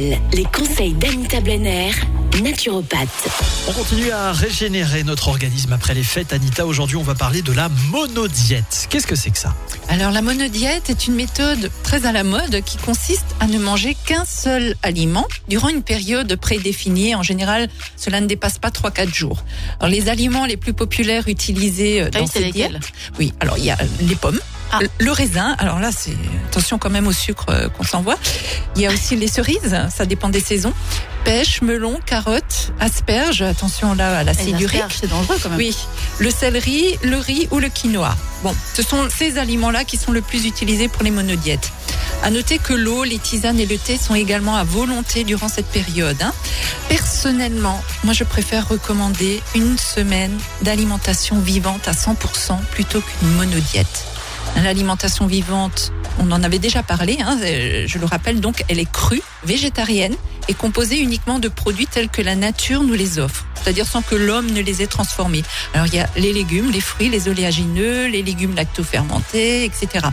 Les conseils d'Anita Blenner, naturopathe. On continue à régénérer notre organisme après les fêtes. Anita, aujourd'hui, on va parler de la monodiète. Qu'est-ce que c'est que ça? Alors la monodiète est une méthode très à la mode qui consiste à ne manger qu'un seul aliment durant une période prédéfinie. En général, cela ne dépasse pas 3-4 jours. Alors les aliments les plus populaires utilisés euh, Ah dans oui, c'est cette lesquels? diète, oui, alors il y a les pommes. Ah. Le raisin, alors là c'est attention quand même au sucre euh, qu'on s'envoie. Il y a aussi les cerises, ça dépend des saisons. Pêche, melon, carottes, asperges, attention là à l'acide urique. c'est dangereux quand même. Oui, le céleri, le riz ou le quinoa. Bon, ce sont ces aliments-là qui sont le plus utilisés pour les monodiètes. À noter que l'eau, les tisanes et le thé sont également à volonté durant cette période. hein. Personnellement, moi je préfère recommander une semaine d'alimentation vivante à 100% plutôt qu'une monodiète. L'alimentation vivante, on en avait déjà parlé, hein, euh, je le rappelle donc, elle est crue, végétarienne et composée uniquement de produits tels que la nature nous les offre, c'est-à-dire sans que l'homme ne les ait transformés. Alors il y a les légumes, les fruits, les oléagineux, les légumes lactofermentés, etc.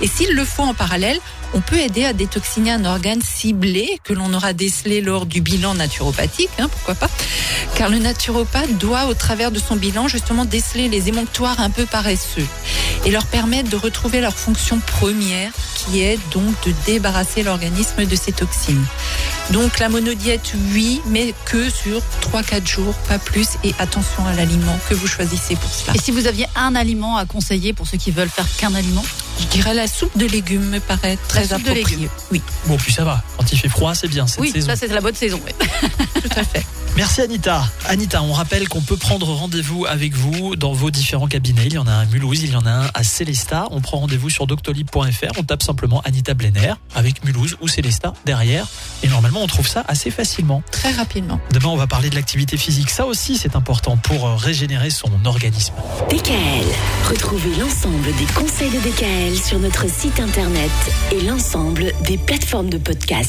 Et s'il le faut en parallèle, on peut aider à détoxiner un organe ciblé que l'on aura décelé lors du bilan naturopathique, hein, pourquoi pas Car le naturopathe doit, au travers de son bilan, justement déceler les émonctoires un peu paresseux et leur permettre de retrouver leur fonction première, qui est donc de débarrasser l'organisme de ces toxines. Donc la monodiète, oui, mais que sur 3-4 jours, pas plus, et attention à l'aliment que vous choisissez pour cela. Et si vous aviez un aliment à conseiller pour ceux qui veulent faire qu'un aliment? Je dirais la soupe de légumes me paraît très soupe de appropriée. légumes. Oui, Bon, puis ça va. Quand il fait froid, c'est bien cette Oui, saison. ça c'est la bonne saison. oui. tout à fait. Merci Anita. Anita, on rappelle qu'on peut prendre rendez-vous avec vous dans vos différents cabinets. Il y en a un à Mulhouse, il y en a un à Célesta. On prend rendez-vous sur doctolib.fr. On tape simplement Anita Blenner avec Mulhouse ou Célesta derrière. Et normalement, on trouve ça assez facilement. Très rapidement. Demain, on va parler de l'activité physique. Ça aussi, c'est important pour euh, régénérer son organisme. DKL, retrouvez l'ensemble des conseils de DKL sur notre site internet et l'ensemble des plateformes de podcast.